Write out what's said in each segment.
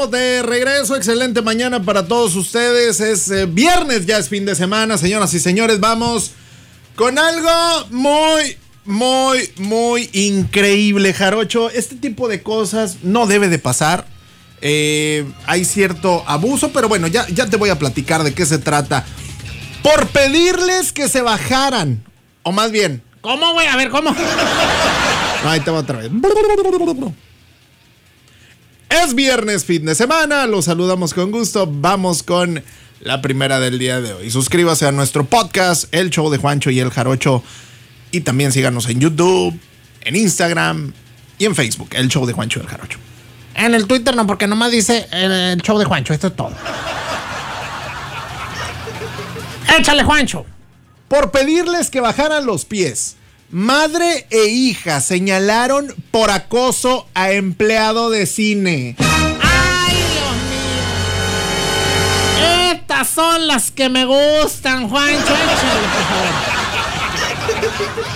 estamos de regreso. Excelente mañana para todos ustedes. Es eh, viernes, ya es fin de semana, señoras y señores. Vamos con algo muy, muy, muy increíble, Jarocho. Este tipo de cosas no debe de pasar. Eh, hay cierto abuso, pero bueno, ya, ya te voy a platicar de qué se trata. Por pedirles que se bajaran, o más bien, ¿Cómo, güey? A ver, ¿cómo? Ahí te va otra vez. Es viernes, fin de semana. Los saludamos con gusto. Vamos con la primera del día de hoy. Suscríbase a nuestro podcast, El Show de Juancho y El Jarocho. Y también síganos en YouTube, en Instagram y en Facebook, El Show de Juancho y El Jarocho. En el Twitter no, porque nomás dice el, el show de Juancho. Esto es todo. Échale, Juancho. Por pedirles que bajaran los pies. Madre e hija señalaron por acoso a empleado de cine. ¡Ay, Dios mío! Estas son las que me gustan, Juancho.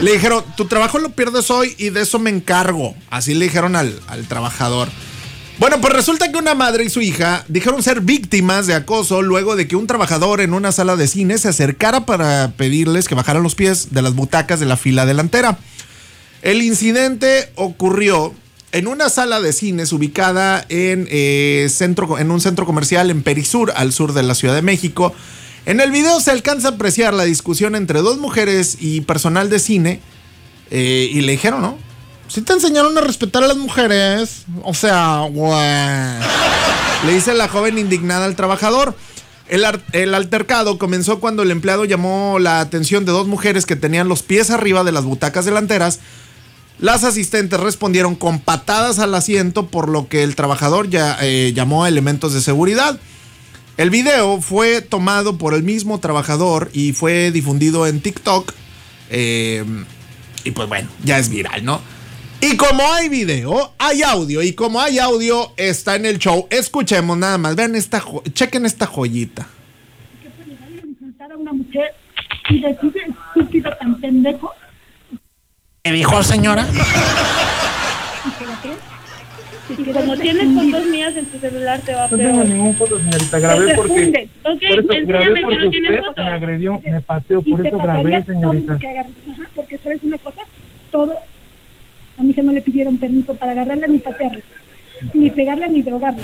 Le dijeron, tu trabajo lo pierdes hoy y de eso me encargo. Así le dijeron al, al trabajador. Bueno, pues resulta que una madre y su hija dijeron ser víctimas de acoso luego de que un trabajador en una sala de cine se acercara para pedirles que bajaran los pies de las butacas de la fila delantera. El incidente ocurrió en una sala de cines ubicada en, eh, centro, en un centro comercial en Perisur, al sur de la Ciudad de México. En el video se alcanza a apreciar la discusión entre dos mujeres y personal de cine. eh, y le dijeron, ¿no? Si te enseñaron a respetar a las mujeres. O sea, güey. Le dice la joven indignada al trabajador. El, altercado comenzó cuando el empleado llamó la atención de dos mujeres que tenían los pies arriba de las butacas delanteras. Las asistentes respondieron con patadas al asiento, por lo que el trabajador ya eh, llamó a elementos de seguridad. El video fue tomado por el mismo trabajador y fue difundido en TikTok. Eh, y pues bueno, ya es viral, ¿no? Y como hay video, hay audio. Y como hay audio, está en el show. Escuchemos nada más. Vean esta, jo- chequen esta joyita. que puede a insultar a una mujer y decir estúpido tan pendejo ¿Qué dijo, señora? y. Y como tienes fotos mías en tu celular, te va No tengo ninguna foto, señorita. Grabé porque. Ok, Por eso grabé enséñame que porque no tienes usted fotos. me agredió, me pateó, por eso grabé, señorita. porque sabes una cosa, todo, a mi hija no le pidieron permiso para agarrarla ni patearla, ni pegarla ni drogarla.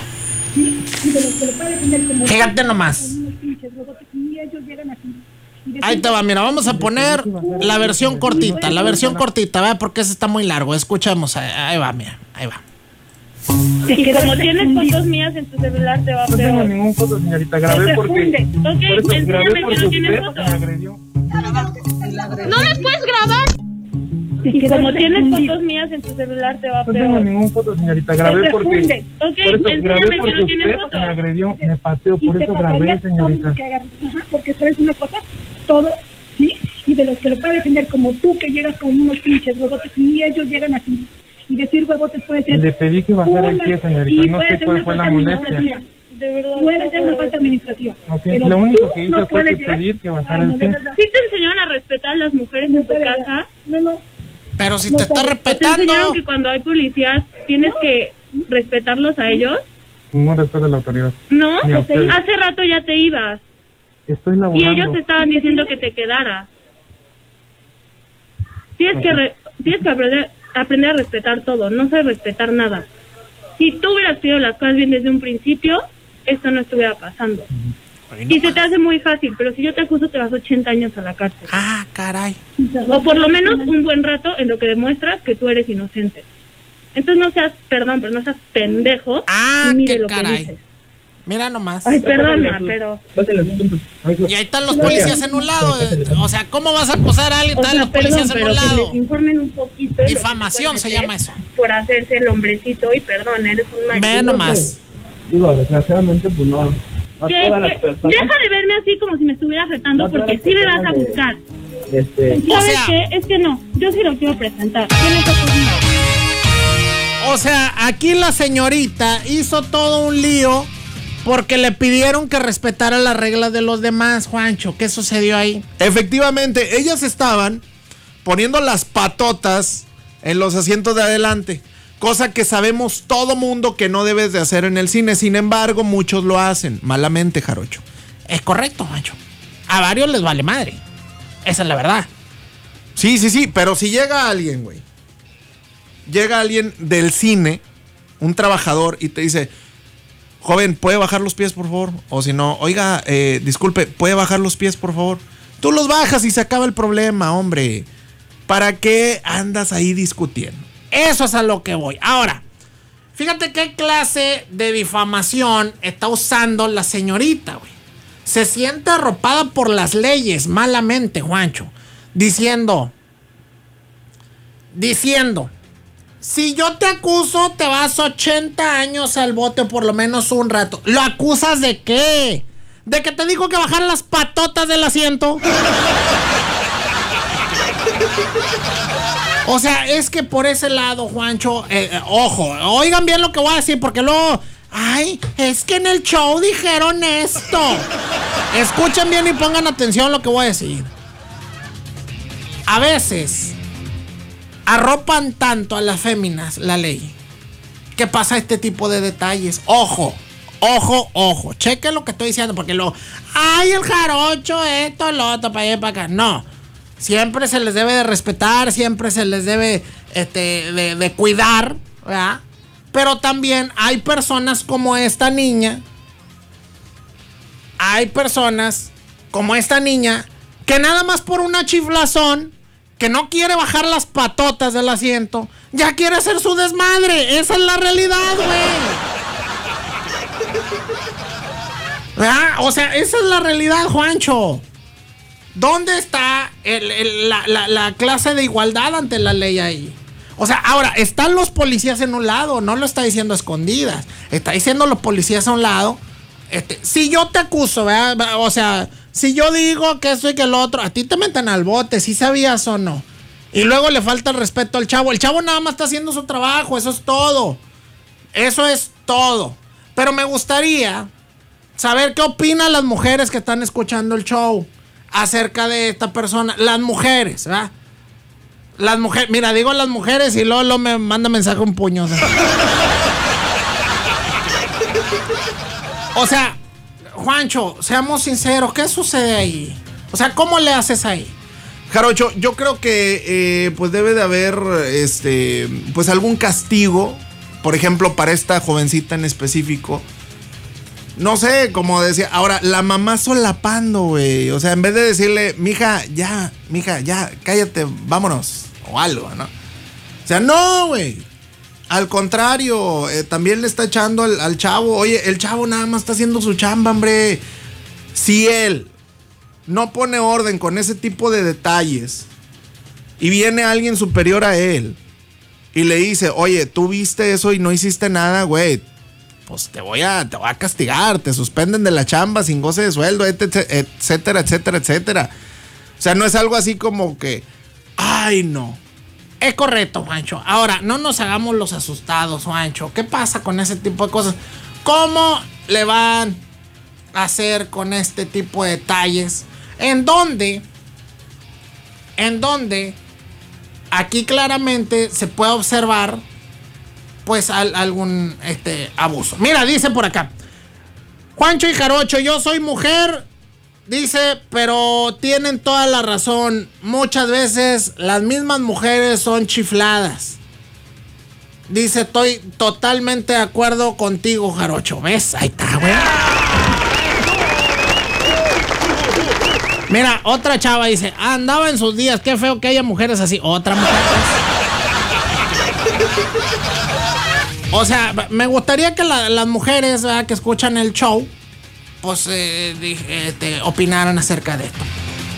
Y, y de los que le puede defender como Fíjate nomás. y ellos llegan así. Ahí te va, mira, vamos a poner la versión cortita, la versión cortita, ¿verdad? Porque ese está muy largo. Escuchamos, ahí, va, mira, ahí va. Y como tienes fotos mías en tu celular, te va No tengo ninguna foto, señorita. Grabé porque. Ok, Por eso grabé enséñame que no tienes fotos. ¡No me puedes grabar! Y como tienes fotos mías en tu celular, te va No tengo ninguna foto, señorita. Grabé porque. refunde. Ok, Por eso grabé que porque no usted me fotos. agredió, me pateó, por eso grabé, señorita. porque sabes una cosa, todo, ¿sí? Y de los que lo puede defender como tú, que llegas con unos pinches huevotes, y ellos llegan así. Y decir huevotes puede ser... Le pedí que bajara el pie, señorita. y No puede sé ser cuál fue la molestia. De verdad. Puede ser una falta administrativa. Ok, Pero lo único que hice no fue que pedir que bajara Ay, el no, verdad. ¿Sí te enseñaron a respetar a las mujeres en tu casa? No, no. Pero si No te está sabes, ¿Te respetando. enseñaron que cuando hay policías tienes que respetarlos a ellos? No respeto a la autoridad. ¿No? Hace rato ya te ibas. Estoy Y laborando. ellos te estaban diciendo que te quedaras. Tienes que, re- tienes que aprender, aprender a respetar todo, no sé respetar nada. Si tú hubieras pedido las cosas bien desde un principio, esto no estuviera pasando. Y se te hace muy fácil, pero si yo te acuso te vas 80 años a la cárcel. Ah, caray. O por lo menos un buen rato en lo que demuestras que tú eres inocente. Entonces no seas, perdón, pero no seas pendejo Ah, y mire qué lo que caray. dices. Mira nomás. Ay, perdona, pero... Y ahí están los policías en un lado. O sea, ¿cómo vas a acusar a alguien? O Están sea, los policías perdón, en un que lado. les informen un poquito. que Difamación se llama eso. Por hacerse el hombrecito y perdón, eres un Ve machito. nomás. Digo, desgraciadamente, pues no. No Que- todas las que- personas. deja de verme así como si me estuvieras retando No porque sí me vas a personas de- buscar. Este, ¿Sabes sea- qué? Es que no, yo sí lo quiero presentar. Tienes. O sea, aquí la señorita hizo todo un lío porque le pidieron que respetara las reglas de los demás, Juancho. ¿Qué sucedió ahí? Efectivamente, ellas estaban poniendo las patotas en los asientos de adelante. Cosa que sabemos todo mundo que no debes de hacer en el cine. Sin embargo, muchos lo hacen. Malamente, Jarocho. Es correcto, Juancho. A varios les vale madre. Esa es la verdad. Sí, sí, sí, pero si llega alguien, güey. Llega alguien del cine, un trabajador, y te dice, joven, ¿puede bajar los pies, por favor? O si no, oiga, eh, disculpe, ¿puede bajar los pies, por favor? Tú los bajas y se acaba el problema, hombre. ¿Para qué andas ahí discutiendo? Eso es a lo que voy. Ahora, fíjate qué clase de difamación está usando la señorita, güey. Se siente arropada por las leyes, malamente, Juancho. Diciendo, diciendo, si yo te acuso, te vas 80 años al bote por lo menos un rato. ¿Lo acusas de qué? ¿De que te dijo que bajar las patotas del asiento? O sea, es que por ese lado, Juancho, eh, eh, ojo, oigan bien lo que voy a decir, porque luego, ay, es que en el show dijeron esto. Escuchen bien y pongan atención lo que voy a decir. A veces arropan tanto a las féminas la ley que pasa este tipo de detalles. Ojo, ojo, ojo. Chequen lo que estoy diciendo, porque lo, ay, el jarocho, esto, lo otro, para para acá. No. Siempre se les debe de respetar, siempre se les debe este, de, de cuidar, ¿verdad? Pero también hay personas como esta niña, hay personas como esta niña que nada más por una chiflazón, que no quiere bajar las patotas del asiento, ya quiere hacer su desmadre. Esa es la realidad, güey. ¿Verdad? O sea, esa es la realidad, Juancho. ¿Dónde está la, la- la clase de igualdad ante la ley ahí? O sea, ahora, están los policías en un lado, no lo está diciendo a escondidas. Está diciendo los policías a un lado. Este, si yo te acuso, O sea, si yo digo que esto y que el otro, a ti te meten al bote, si sabías o no. Y luego le falta el respeto al chavo. El chavo nada más está haciendo su trabajo, eso es todo. Eso es todo. Pero me gustaría saber qué opinan las mujeres que están escuchando el show acerca de esta persona. Las mujeres, ¿verdad? Las mujeres, mira, digo las mujeres y luego me manda mensaje un puño. O sea, Juancho, seamos sinceros, ¿qué sucede ahí? O sea, ¿cómo le haces ahí? Jarocho, yo creo que eh, pues debe de haber este pues algún castigo, por ejemplo, para esta jovencita en específico. No sé, como decía, ahora la mamá solapando, güey. O sea, en vez de decirle, mija, ya, mija, ya, cállate, vámonos. O algo, ¿no? O sea, no, güey. Al contrario, eh, también le está echando al, al chavo. Oye, el chavo nada más está haciendo su chamba, hombre. Si él no pone orden con ese tipo de detalles y viene alguien superior a él y le dice, oye, tú viste eso y no hiciste nada, güey, pues te voy a, te voy a castigar, te suspenden de la chamba sin goce de sueldo, et- et- etcétera, etcétera, etcétera. O sea, no es algo así como que, ay, no. Es correcto, Juancho. Ahora, no nos hagamos los asustados, Juancho. ¿Qué pasa con ese tipo de cosas? ¿Cómo le van a hacer con este tipo de detalles? En donde, en donde, aquí claramente se puede observar, pues, al- algún este, abuso. Mira, dice por acá. Juancho y Jarocho, yo soy mujer, dice, pero tienen toda la razón. Muchas veces las mismas mujeres son chifladas. Dice, estoy totalmente de acuerdo contigo, Jarocho. ¿Ves? Ahí está, güey. Mira, otra chava dice, andaba en sus días, qué feo que haya mujeres así. Otra mujer. O sea, me gustaría que la- las mujeres que escuchan el show, pues eh, este, opinaran acerca de esto.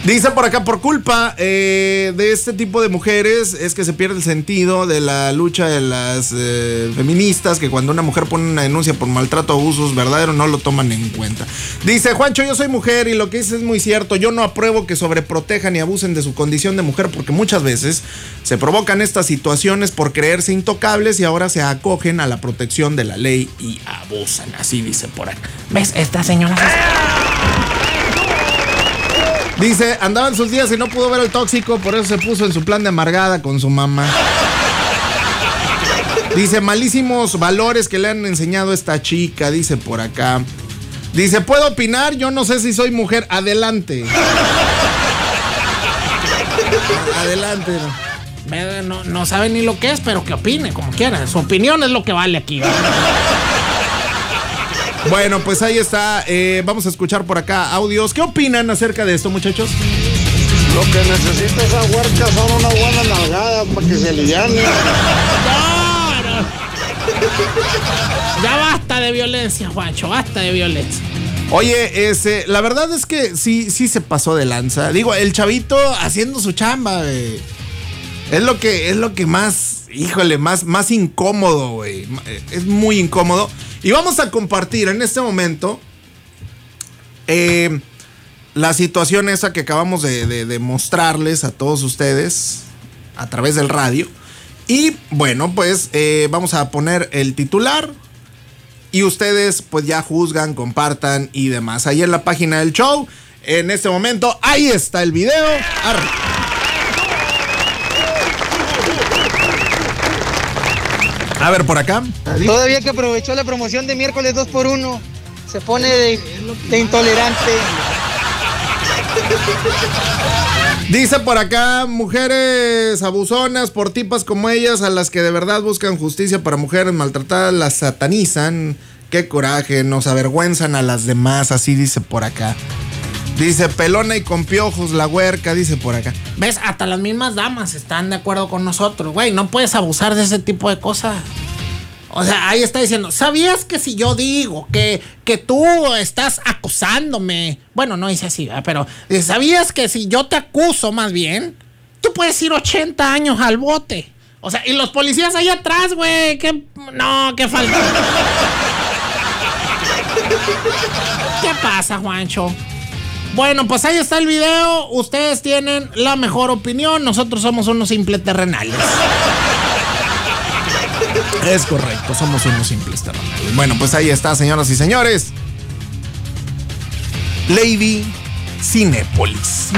Dice por acá, por culpa eh, de este tipo de mujeres es que se pierde el sentido de la lucha de las eh, feministas, que cuando una mujer pone una denuncia por maltrato o abusos verdaderos no lo toman en cuenta. Dice, Juancho, yo soy mujer y lo que dices es muy cierto, yo no apruebo que sobreprotejan y abusen de su condición de mujer porque muchas veces se provocan estas situaciones por creerse intocables y ahora se acogen a la protección de la ley y abusan, así dice por acá. ¿Ves? Esta señora... Dice, andaba en sus días y no pudo ver el tóxico, por eso se puso en su plan de amargada con su mamá. Dice, malísimos valores que le han enseñado esta chica, dice por acá. Dice, ¿puedo opinar? Yo no sé si soy mujer. Adelante. Adelante. No, no sabe ni lo que es, pero que opine, como quiera. Su opinión es lo que vale aquí. Bueno, pues ahí está. Eh, vamos a escuchar por acá audios. ¿Qué opinan acerca de esto, muchachos? Lo que necesita esa huerca son una buena nalgada para que se no. Ya basta de violencia, Juancho, basta de violencia. Oye, ese, la verdad es que sí, sí se pasó de lanza. Digo, el chavito haciendo su chamba, güey. Es lo que, es lo que más, híjole, más, más incómodo, güey. Es muy incómodo. Y vamos a compartir en este momento eh, la situación esa que acabamos de, mostrarles a todos ustedes a través del radio. Y bueno, pues eh, vamos a poner el titular. Y ustedes pues ya juzgan, compartan y demás. Ahí en la página del show. En este momento, ahí está el video. A ver, por acá. Todavía que aprovechó la promoción de miércoles 2 por 1 se pone de, de intolerante. Dice por acá, mujeres abusonas por tipas como ellas, a las que de verdad buscan justicia para mujeres maltratadas, las satanizan. Qué coraje, nos avergüenzan a las demás, así dice por acá. Dice pelona y con piojos, la huerca, dice por acá. ¿Ves? Hasta las mismas damas están de acuerdo con nosotros, güey. No puedes abusar de ese tipo de cosas. O sea, ahí está diciendo, ¿sabías que si yo digo que, que tú estás acusándome? Bueno, no dice así, pero ¿sabías que si yo te acuso más bien, tú puedes ir 80 años al bote? O sea, y los policías ahí atrás, güey, que... No, qué falta. ¿Qué pasa, Juancho? Bueno, pues ahí está el video. Ustedes tienen la mejor opinión. Nosotros somos unos simples terrenales. Es correcto, somos unos simples terrenales. Bueno, pues ahí está, señoras y señores. Lady Cinépolis.